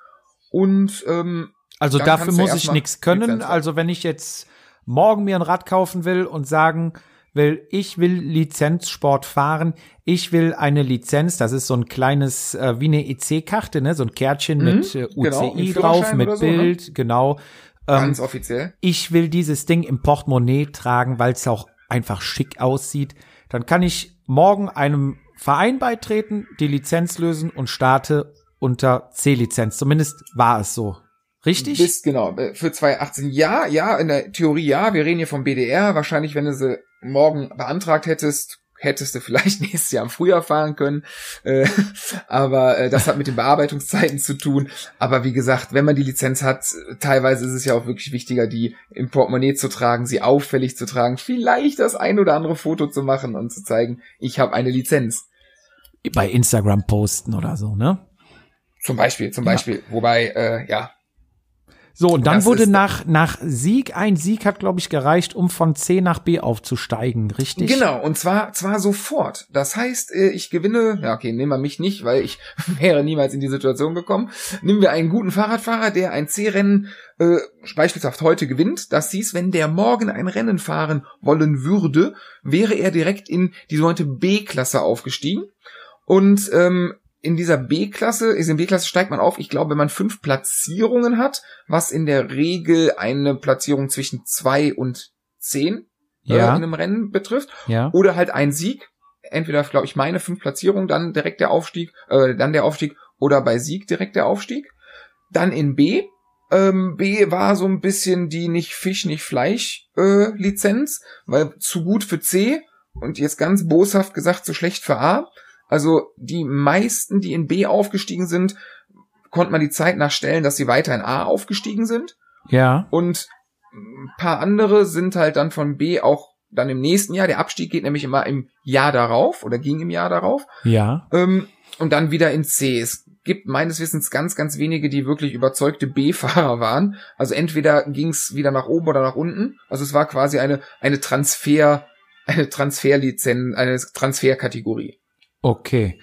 Und ähm, Also Dann dafür muss ich nichts können. Also wenn ich jetzt morgen mir ein Rad kaufen will und sagen will, ich will Lizenzsport fahren, ich will eine Lizenz, das ist so ein kleines, äh, wie eine EC-Karte, ne, so ein Kärtchen Mhm, mit äh, genau, UCI ein drauf, Führerschein mit so, ne? Bild, genau. Ähm, ganz offiziell. ich will dieses Ding im Portemonnaie tragen, weil es auch einfach schick aussieht. Dann kann ich morgen einem Verein beitreten, die Lizenz lösen und starte unter C-Lizenz. Zumindest war es so. Richtig? Bis, genau, äh, für 2018 ja, ja, in der Theorie ja. Wir reden hier vom BDR. Wahrscheinlich, wenn du sie morgen beantragt hättest, hättest du vielleicht nächstes Jahr im Frühjahr fahren können. Äh, aber äh, das hat mit den Bearbeitungszeiten zu tun. Aber wie gesagt, wenn man die Lizenz hat, teilweise ist es ja auch wirklich wichtiger, die im Portemonnaie zu tragen, sie auffällig zu tragen, vielleicht das ein oder andere Foto zu machen und zu zeigen, ich habe eine Lizenz. Bei Instagram posten oder so, ne? Zum Beispiel, zum Ja. Beispiel. Wobei, äh, ja, So, und dann Das wurde nach, nach Sieg, ein Sieg hat, glaube ich, gereicht, um von C nach B aufzusteigen, richtig? Genau, und zwar, zwar sofort. Das heißt, äh, ich gewinne, ja okay, nehmen wir mich nicht, weil ich wäre niemals in die Situation gekommen. Nehmen wir einen guten Fahrradfahrer, der ein C-Rennen äh, beispielsweise heute gewinnt. Das hieß, wenn der morgen ein Rennen fahren wollen würde, wäre er direkt in die sogenannte B-Klasse aufgestiegen. Und ähm, in dieser B-Klasse, ist in B-Klasse steigt man auf, ich glaube, wenn man fünf Platzierungen hat, was in der Regel eine Platzierung zwischen zwei und zehn äh, Ja. in einem Rennen betrifft. Ja. Oder halt ein Sieg. Entweder, glaube ich, meine fünf Platzierungen, dann direkt der Aufstieg, äh, dann der Aufstieg oder bei Sieg direkt der Aufstieg. Dann in B. Ähm, B war so ein bisschen die nicht Fisch, nicht Fleisch äh, Lizenz, weil zu gut für C und jetzt ganz boshaft gesagt zu schlecht für A. Also die meisten, die in B aufgestiegen sind, konnte man die Zeit nachstellen, dass sie weiter in A aufgestiegen sind. Ja. Und ein paar andere sind halt dann von B auch dann im nächsten Jahr. Der Abstieg geht nämlich immer im Jahr darauf oder ging im Jahr darauf. Ja. Ähm, und dann wieder in C. Es gibt meines Wissens ganz, ganz wenige, die wirklich überzeugte B-Fahrer waren. Also entweder ging es wieder nach oben oder nach unten. Also es war quasi eine, eine Transfer, eine Transferlizenz, eine Transferkategorie. Okay.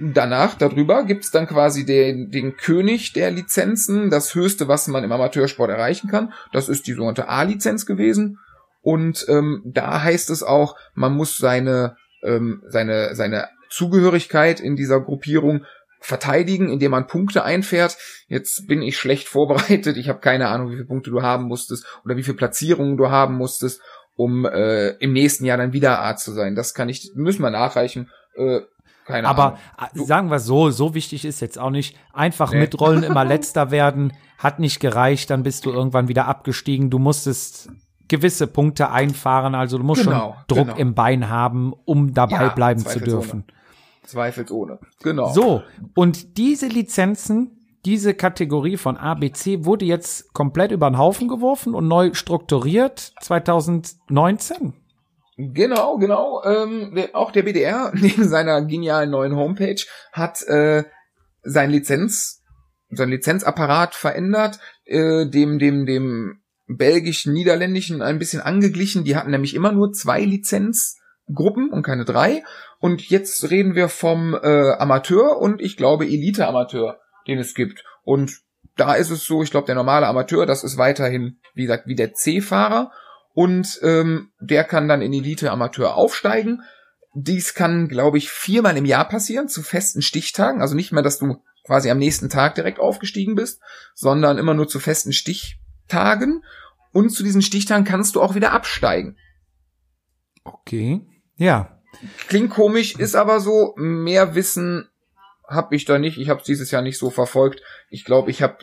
Danach, darüber, gibt's dann quasi den, den König der Lizenzen, das höchste, was man im Amateursport erreichen kann. Das ist die sogenannte A-Lizenz gewesen. Und ähm, da heißt es auch, man muss seine, ähm, seine, seine Zugehörigkeit in dieser Gruppierung verteidigen, indem man Punkte einfährt. Jetzt bin ich schlecht vorbereitet. Ich habe keine Ahnung, wie viele Punkte du haben musstest oder wie viele Platzierungen du haben musstest, um äh, im nächsten Jahr dann wieder A zu sein. Das kann ich, müssen wir nachreichen. Äh, keine Aber Ahnung. äh, sagen wir so, so wichtig ist jetzt auch nicht. Einfach Nee. mitrollen, immer letzter werden, hat nicht gereicht, dann bist du irgendwann wieder abgestiegen. Du musstest gewisse Punkte einfahren, also du musst Genau, schon Druck genau. im Bein haben, um dabei Ja, bleiben zu dürfen. Zweifelsohne. Genau. So, und diese Lizenzen, diese Kategorie von A, B, C wurde jetzt komplett über den Haufen geworfen und neu strukturiert 2019. Genau, genau. Ähm, auch der BDR, neben seiner genialen neuen Homepage, hat äh, sein Lizenz, sein Lizenzapparat verändert, äh, dem, dem, dem belgischen, niederländischen ein bisschen angeglichen. Die hatten nämlich immer nur zwei Lizenzgruppen und keine drei. Und jetzt reden wir vom äh, Amateur und ich glaube Elite-Amateur, den es gibt. Und da ist es so, ich glaube, der normale Amateur, das ist weiterhin, wie gesagt, wie der C-Fahrer. Und ähm, der kann dann in Elite-Amateur aufsteigen. Dies kann, glaube ich, viermal im Jahr passieren, zu festen Stichtagen. Also nicht mehr, dass du quasi am nächsten Tag direkt aufgestiegen bist, sondern immer nur zu festen Stichtagen. Und zu diesen Stichtagen kannst du auch wieder absteigen. Okay. Ja. Klingt komisch, ist aber so. Mehr Wissen habe ich da nicht. Ich habe es dieses Jahr nicht so verfolgt. Ich glaube, ich habe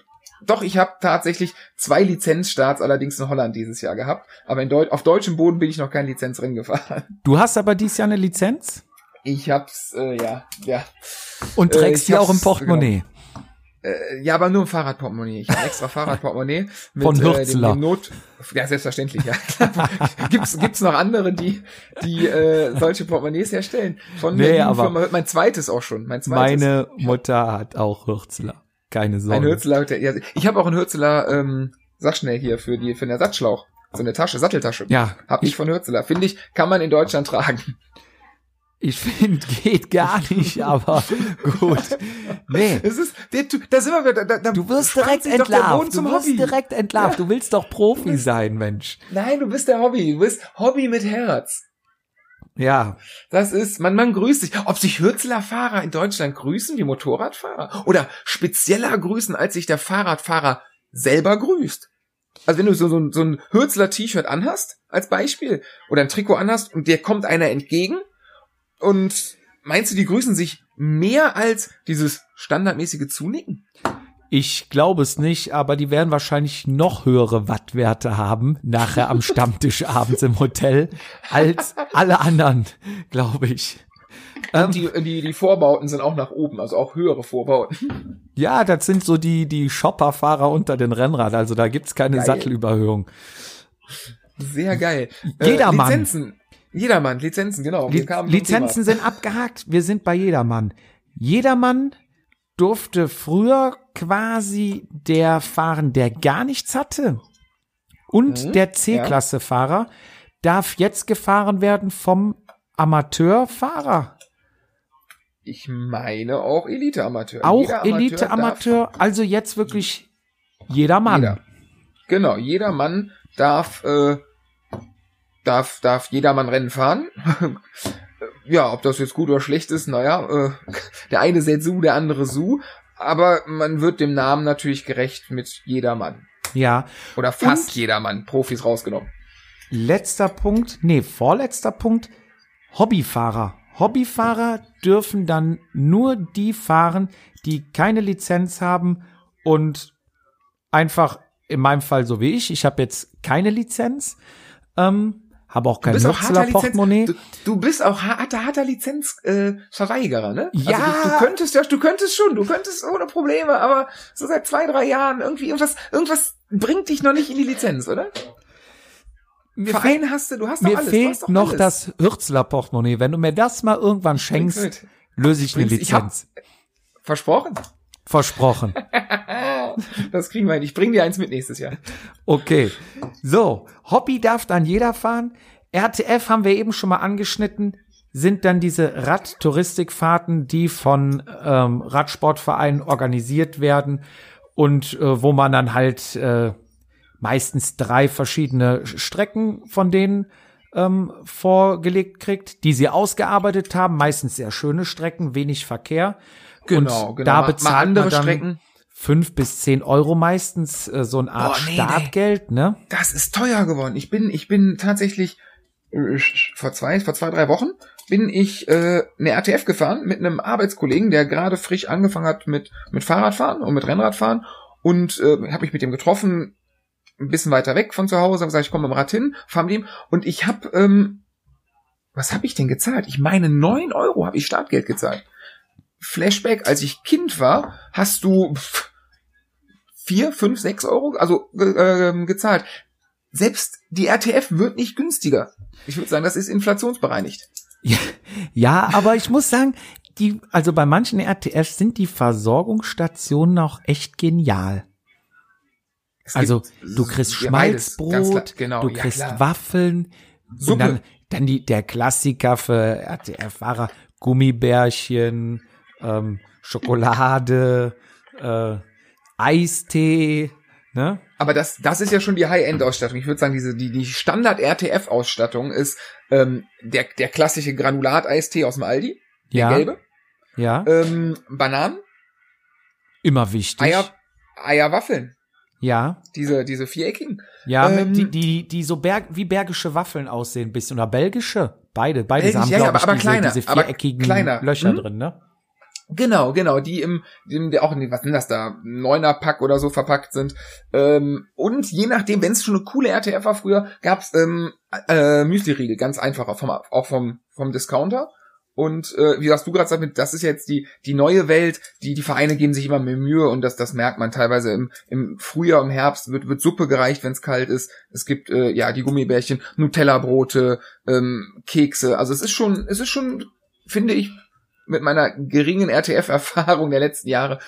doch, ich habe tatsächlich zwei Lizenzstarts allerdings in Holland dieses Jahr gehabt. Aber in Deu auf deutschem Boden bin ich noch kein Lizenzrennen gefahren. Du hast aber dieses Jahr eine Lizenz Ich hab's, äh, ja, ja. und Äh, trägst ich die auch im Portemonnaie. Äh, ja, aber nur ein Fahrradportemonnaie. Ich habe extra Fahrradportemonnaie mit Von äh, dem, Hürzler. dem Not. Ja, selbstverständlich, ja. gibt's gibt's noch andere, die die äh, solche Portemonnaies herstellen? Von der Nee, lieben aber- Firma, mein zweites auch schon. Mein zweites. Meine Mutter hat auch Hürzler. Keine ein Sorge. Hürzeler. der- Ja, ich habe auch einen Hürzeler. Ähm, sag schnell hier für die für den Ersatzschlauch. So eine Tasche, Satteltasche. Ja, Hab ich von Hürzeler. Finde ich, kann man in Deutschland tragen. ich finde, geht gar nicht, aber gut. Nee. Es ist, da sind wir wieder. Da, da Du wirst direkt entlarvt. Du zum wirst Hobby. direkt entlarvt. Du willst doch Profi sein, Mensch. Nein, du bist der Hobby. Du bist Hobby mit Herz. Ja. Das ist, man, man grüßt sich. Ob sich Hürzeler Fahrer in Deutschland grüßen wie Motorradfahrer? Oder spezieller grüßen, als sich der Fahrradfahrer selber grüßt? Also wenn du so, so, ein- so ein Hürzeler T-Shirt anhast, als Beispiel, oder ein Trikot anhast und dir kommt einer entgegen und meinst du, die grüßen sich mehr als dieses standardmäßige Zunicken? Ich glaube es nicht, aber die werden wahrscheinlich noch höhere Wattwerte haben, nachher am Stammtisch abends im Hotel, als alle anderen, glaube ich. Ähm, Und die, die, die Vorbauten sind auch nach oben, also auch höhere Vorbauten. ja, das sind so die, die Shopperfahrer unter den Rennrad, also da gibt's keine Geil. Sattelüberhöhung. Sehr geil. Jedermann. Äh, Lizenzen. Jedermann, Lizenzen, genau. Li Lizenzen sind abgehakt. Wir sind bei jedermann. Jedermann durfte früher quasi der fahren, der gar nichts hatte. Und Mhm, der C-Klasse-Fahrer darf jetzt gefahren werden vom Amateurfahrer. Ich meine auch Elite-Amateur. Auch Jeder Amateur Elite-Amateur. Also jetzt wirklich jedermann. Jeder. Genau, jeder Mann darf, äh, darf, darf jedermann Rennen fahren. ja, ob das jetzt gut oder schlecht ist, naja, äh, der eine sät Su, der andere Su. Aber man wird dem Namen natürlich gerecht mit jedermann. Ja. Oder fast Und- jedermann, Profis rausgenommen. Letzter Punkt, nee, vorletzter Punkt, Hobbyfahrer. Hobbyfahrer dürfen dann nur die fahren, die keine Lizenz haben und einfach in meinem Fall so wie ich, ich habe jetzt keine Lizenz, ähm, habe auch kein bist auch harter Nutzler Portemonnaie. Lizenz, du, du bist auch harter, harter Lizenz, äh, ne? Ja. Also du, du könntest ja, du könntest schon, du könntest ohne Probleme, aber so seit zwei, drei Jahren irgendwie irgendwas, irgendwas bringt dich noch nicht in die Lizenz, oder? Mir Verein fehlt- hast du, du hast doch Mir alles. du fehlt noch alles. das Hürzler-Portemonnaie. Wenn du mir das mal irgendwann schenkst, löse ich eine Bring's- ich Lizenz. Versprochen? Das kriegen wir hin. Ich bring dir eins mit nächstes Jahr. Okay. So, Hobby darf dann jeder fahren. RTF haben wir eben schon mal angeschnitten, sind dann diese Radtouristikfahrten, die von ähm, Radsportvereinen organisiert werden und äh, wo man dann halt äh, meistens drei verschiedene Strecken von denen ähm, vorgelegt kriegt, die sie ausgearbeitet haben, meistens sehr schöne Strecken, wenig Verkehr. Genau, und genau. Da Mal- mal bezahlt andere man dann Strecken. Fünf bis zehn Euro meistens, äh, so eine Art Boah, nee, nee. Startgeld, ne? Das ist teuer geworden. Ich bin, ich bin tatsächlich äh, vor zwei, vor zwei, drei Wochen bin ich äh, eine RTF gefahren mit einem Arbeitskollegen, der gerade frisch angefangen hat mit mit Fahrradfahren und mit Rennradfahren und äh, habe ich mit dem getroffen, ein bisschen weiter weg von zu Hause, habe gesagt, ich komme mit dem Rad hin, fahr mit ihm und ich habe ähm, was habe ich denn gezahlt? Ich meine neun Euro habe ich Startgeld gezahlt. Flashback, als ich Kind war, hast du vier, fünf, sechs Euro also äh, gezahlt. Selbst die RTF wird nicht günstiger. Ich würde sagen, das ist inflationsbereinigt. Ja, ja, aber ich muss sagen, die, also bei manchen RTFs sind die Versorgungsstationen auch echt genial. Es Also du kriegst ja, Schmalzbrot, klar, genau, du ja, kriegst klar. Waffeln Suppe. dann, dann die, der Klassiker für RTF-Fahrer, Gummibärchen, ähm, Schokolade, äh, Eistee, ne? Aber das, das ist ja schon die High-End-Ausstattung. Ich würde sagen, diese, die, die Standard-RTF-Ausstattung ist ähm, der, der klassische Granulat-Eistee aus dem Aldi, der Ja, gelbe, ja, ähm, Bananen, immer wichtig. Eier, Eierwaffeln, Ja, diese, diese viereckigen. ja, Ähm, die, die, die so Berg, wie bergische Waffeln aussehen, ein bisschen, oder belgische, beide, beide Belgisch, haben, ja, glaube ich, aber- aber diese, kleiner, diese aber viereckigen kleiner. Löcher Hm? drin, ne? Genau, genau, die im, im auch in, was sind das da, neuner Pack oder so verpackt sind. Ähm, und je nachdem, wenn es schon eine coole RTF war früher, gab's ähm, äh, Müsli-Riegel, ganz einfacher, vom, auch vom, vom Discounter. Und äh, wie sagst du gerade, sagst, das ist jetzt die die neue Welt. Die die Vereine geben sich immer mehr Mühe und das das merkt man teilweise im im Frühjahr, im Herbst wird wird Suppe gereicht, wenn es kalt ist. Es gibt äh, ja die Gummibärchen, Nutella-Brote, ähm, Kekse. Also es ist schon es ist schon finde ich mit meiner geringen RTF-Erfahrung der letzten Jahre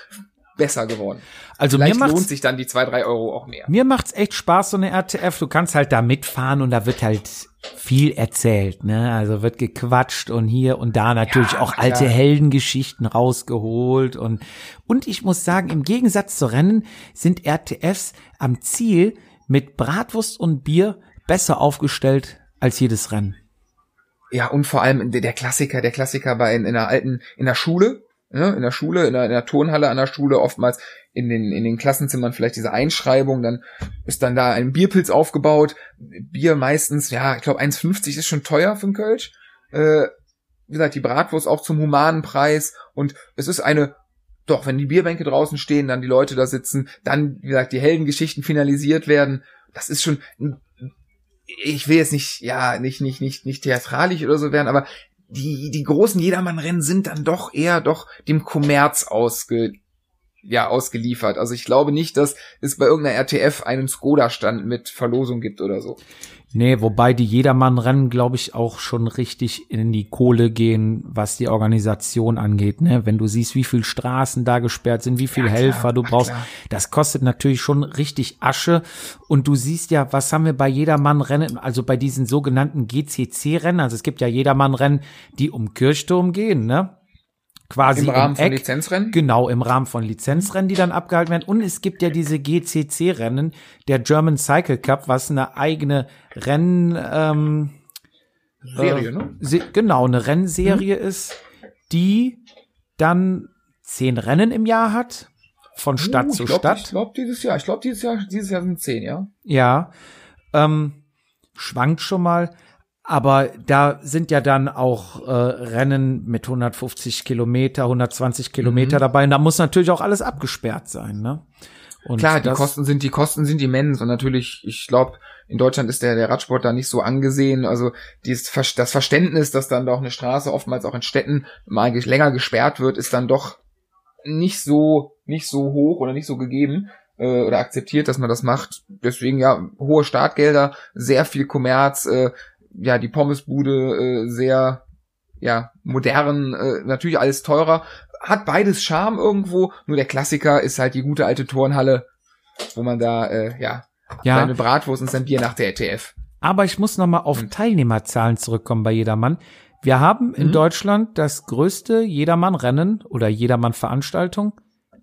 besser geworden. Also mir Vielleicht macht's, lohnt sich dann die zwei drei Euro auch mehr. Mir macht's echt Spaß, so eine RTF. Du kannst halt da mitfahren und da wird halt viel erzählt, ne? Also wird gequatscht und hier und da natürlich Ja, auch klar. alte Heldengeschichten rausgeholt und, und ich muss sagen, im Gegensatz zu Rennen sind RTFs am Ziel mit Bratwurst und Bier besser aufgestellt als jedes Rennen. Ja, und vor allem der, Klassiker, der Klassiker bei in, in der alten, in der Schule, ne, in der Schule, in der, in der Turnhalle an der Schule, oftmals in den, in den Klassenzimmern vielleicht diese Einschreibung, dann ist dann da ein Bierpilz aufgebaut. Bier meistens, ja, ich glaube 1,50 ist schon teuer für einen Kölsch. Äh, wie gesagt, die Bratwurst auch zum humanen Preis und es ist eine doch, wenn die Bierbänke draußen stehen, dann die Leute da sitzen, dann, wie gesagt, die Heldengeschichten finalisiert werden, das ist schon, ich will jetzt nicht, ja, nicht, nicht, nicht, nicht theatralisch oder so werden, aber die, die großen Jedermann-Rennen sind dann doch eher doch dem Kommerz ausge, ja, ausgeliefert. Also ich glaube nicht, dass es bei irgendeiner RTF einen Skoda-Stand mit Verlosung gibt oder so. Nee, wobei die Jedermann-Rennen, glaube ich, auch schon richtig in die Kohle gehen, was die Organisation angeht. Ne? Wenn du siehst, wie viel Straßen da gesperrt sind, wie viel Ja, klar. Helfer du brauchst, klar. das kostet natürlich schon richtig Asche. Und du siehst ja, was haben wir bei Jedermann-Rennen, also bei diesen sogenannten GCC-Rennen, also es gibt ja Jedermann-Rennen, die um Kirchturm gehen, ne? Quasi Im Rahmen von Eck. Lizenzrennen? Genau, im Rahmen von Lizenzrennen, die dann abgehalten werden. Und es gibt ja diese GCC-Rennen, der German Cycle Cup, was eine eigene Renn, ähm, Serie, äh, ne? Se genau, eine Rennserie ist, die dann zehn Rennen im Jahr hat, von Stadt Uh, zu glaub, Stadt. Ich glaube dieses Jahr, ich glaube dieses Jahr, dieses Jahr sind zehn, ja. Ja, ähm, schwankt schon mal. Aber da sind ja dann auch äh, Rennen mit 150 Kilometer, 120 Kilometer dabei. Und da muss natürlich auch alles abgesperrt sein, ne? Und Klar, die Kosten sind die Kosten sind immens und natürlich, ich glaube, in Deutschland ist der der Radsport da nicht so angesehen. Also dieses, das Verständnis, dass dann doch eine Straße oftmals auch in Städten mal ge- länger gesperrt wird, ist dann doch nicht so nicht so hoch oder nicht so gegeben. äh, oder akzeptiert, dass man das macht. Deswegen ja, hohe Startgelder, sehr viel Kommerz, äh, ja, die Pommesbude äh, sehr ja, modern, äh, natürlich alles teurer. Hat beides Charme irgendwo, nur der Klassiker ist halt die gute alte Turnhalle, wo man da, äh, ja, Ja. seine Bratwurst und sein Bier nach der ETF. Aber ich muss noch mal auf Hm. Teilnehmerzahlen zurückkommen bei Jedermann. Wir haben in Mhm. Deutschland das größte Jedermann-Rennen oder Jedermann-Veranstaltung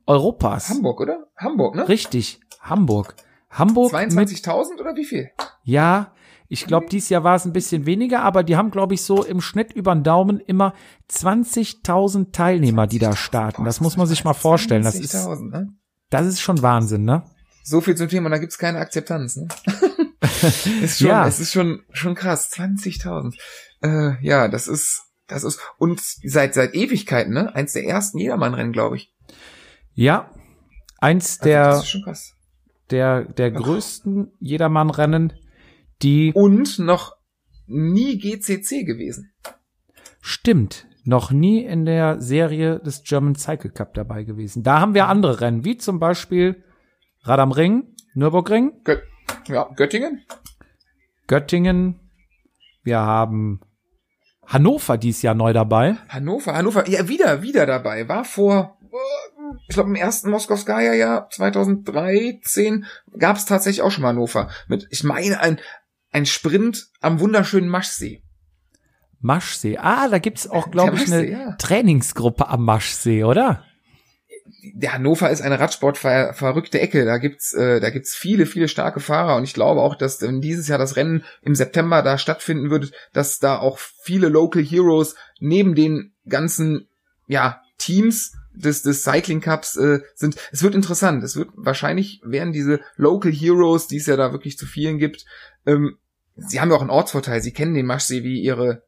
Europas. Hamburg, oder? Hamburg, ne? Richtig, Hamburg. Hamburg mit 22.000 oder wie viel? Ja, ich glaube, dieses Jahr war es ein bisschen weniger, aber die haben, glaube ich, so im Schnitt über den Daumen immer 20.000 Teilnehmer, die da starten. Das muss man sich mal vorstellen. Das ist, 20.000, ne? das ist schon Wahnsinn, ne? So viel zum Thema, da gibt's keine Akzeptanz, ne? ist schon, Ja. es ist schon, schon krass. 20.000. Äh, ja, das ist, das ist, und seit, seit Ewigkeiten, ne? Eins der ersten Jedermann-Rennen, glaube ich. Ja, eins Also, der, das ist schon krass. der, der größten Jedermann-Rennen, die Und noch nie GCC gewesen. stimmt, noch nie in der Serie des German Cycle Cup dabei gewesen. Da haben wir andere Rennen, wie zum Beispiel Rad am Ring, Nürburgring, Gö ja, Göttingen? Göttingen, wir haben Hannover dies Jahr neu dabei. Hannover, Hannover, ja, wieder, wieder dabei. War vor, äh, ich glaube, im ersten Moskowskaja-Jahr 2013 gab es tatsächlich auch schon Hannover. Mit, ich meine, ein, ein Sprint am wunderschönen Maschsee. Maschsee. Ah, da gibt's auch, glaube ich, eine ja. Trainingsgruppe am Maschsee, oder? Der Hannover ist eine Radsport-verrückte Ecke. Da gibt's, äh, da gibt's viele, viele starke Fahrer und ich glaube auch, dass wenn dieses Jahr das Rennen im September da stattfinden würde, dass da auch viele Local Heroes neben den ganzen, ja, Teams des, des Cycling Cups äh, sind. Es wird interessant. Es wird wahrscheinlich werden diese Local Heroes, die es ja da wirklich zu vielen gibt, ähm, sie haben ja auch einen Ortsvorteil. Sie kennen den Maschsee wie ihre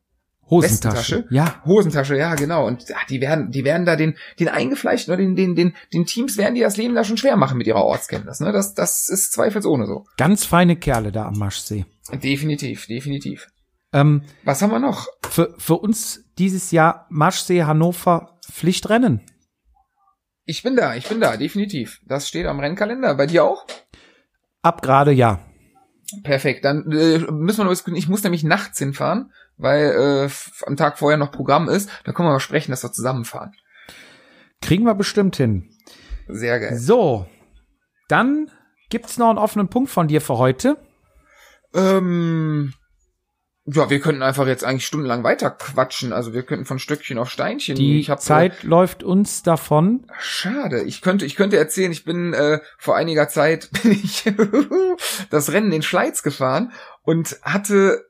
Hosentasche. Westentasche? Ja. Hosentasche, ja, genau. Und ach, die werden, die werden da den, den eingefleischten oder den, den, den, den Teams werden die das Leben da schon schwer machen mit ihrer Ortskenntnis. Ne? Das, das ist zweifelsohne so. Ganz feine Kerle da am Maschsee. Definitiv, definitiv. Ähm, Was haben wir noch? für, für uns dieses Jahr Maschsee Hannover Pflichtrennen. Ich bin da, ich bin da, definitiv. Das steht am Rennkalender. Bei dir auch? Ab gerade ja. Perfekt. Dann äh, müssen wir noch was, ich muss nämlich nachts hinfahren, weil äh, am Tag vorher noch Programm ist. Da können wir mal sprechen, dass wir zusammenfahren. Kriegen wir bestimmt hin. Sehr geil. So. Dann gibt's noch einen offenen Punkt von dir für heute. Ähm, ja, wir könnten einfach jetzt eigentlich stundenlang weiter quatschen. Also wir könnten von Stöckchen auf Steinchen. Die hab, Zeit läuft uns davon. Äh, schade. Ich könnte, ich könnte erzählen, ich bin äh, vor einiger Zeit bin ich das Rennen in Schleiz gefahren und hatte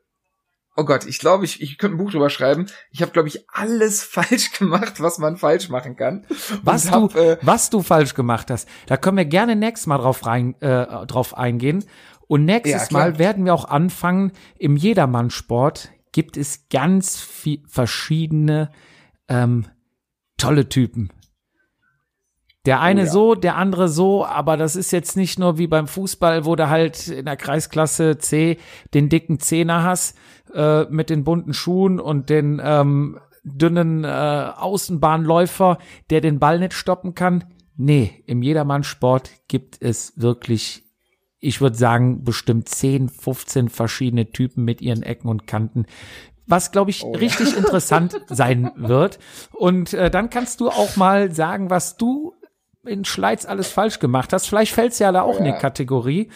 Oh Gott, ich glaube, ich, ich könnte ein Buch drüber schreiben. Ich habe, glaube ich, alles falsch gemacht, was man falsch machen kann. Was hab, du, äh, was du falsch gemacht hast. Da können wir gerne nächstes Mal drauf rein, äh, drauf eingehen. Und nächstes Ja. Mal werden wir auch anfangen. Im Jedermannsport gibt es ganz viel verschiedene ähm, tolle Typen. Der eine Oh ja. so, der andere so, aber das ist jetzt nicht nur wie beim Fußball, wo du halt in der Kreisklasse C den dicken Zehner hast, äh, mit den bunten Schuhen und den ähm, dünnen äh, Außenbahnläufer, der den Ball nicht stoppen kann. Nee, im Jedermannsport gibt es wirklich, ich würde sagen, bestimmt 10, 15 verschiedene Typen mit ihren Ecken und Kanten. Was, glaube ich, Oh ja. richtig interessant sein wird. Und äh, dann kannst du auch mal sagen, was du in Schleiz alles falsch gemacht hast. Vielleicht fällt's ja da auch Oh in ja. die Kategorie.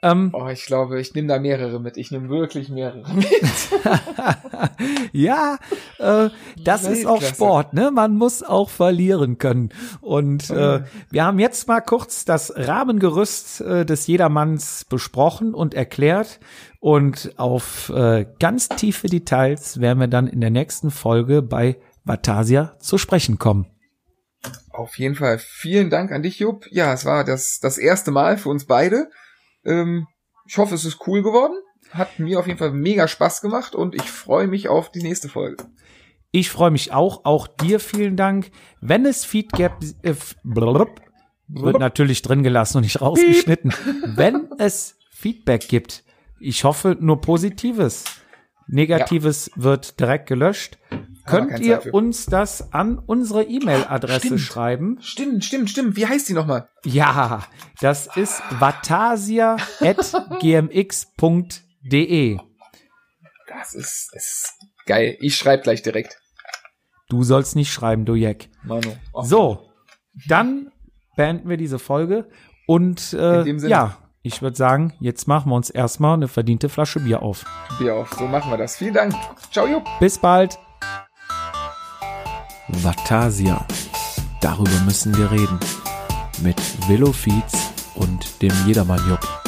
Ähm, oh, ich glaube, ich nehme da mehrere mit. Ich nehme wirklich mehrere mit. ja, äh, das ist auch. Sport, ne? Man muss auch verlieren können. Und äh, wir haben jetzt mal kurz das Rahmengerüst äh, des Jedermanns besprochen und erklärt. Und auf äh, ganz tiefe Details werden wir dann in der nächsten Folge bei Vatasia zu sprechen kommen. Auf jeden Fall. Vielen Dank an dich, Jupp. Ja, es war das, das erste Mal für uns beide. Ähm, ich hoffe, es ist cool geworden. Hat mir auf jeden Fall mega Spaß gemacht und ich freue mich auf die nächste Folge. Ich freue mich auch. Auch dir vielen Dank. Wenn es Feedback äh, blub, wird natürlich drin gelassen und nicht rausgeschnitten. Wenn es Feedback gibt, ich hoffe nur Positives. Negatives wird direkt gelöscht. Könnt ihr Zeit uns das an unsere E-Mail-Adresse schreiben. Stimmt, stimmt, stimmt. Wie heißt die nochmal? Ja, das ist vatasia.gmx.de. Das ist, ist geil. Ich schreibe gleich direkt. Du sollst nicht schreiben, du Jack. Manu. Oh. So, dann beenden wir diese Folge und äh, ja, ich würde sagen, jetzt machen wir uns erstmal eine verdiente Flasche Bier auf. Bier auf. So machen wir das. Vielen Dank. Ciao, Jupp. Bis bald. Vatasia. Darüber müssen wir reden. Mit Velofiz und dem Jedermann Jupp.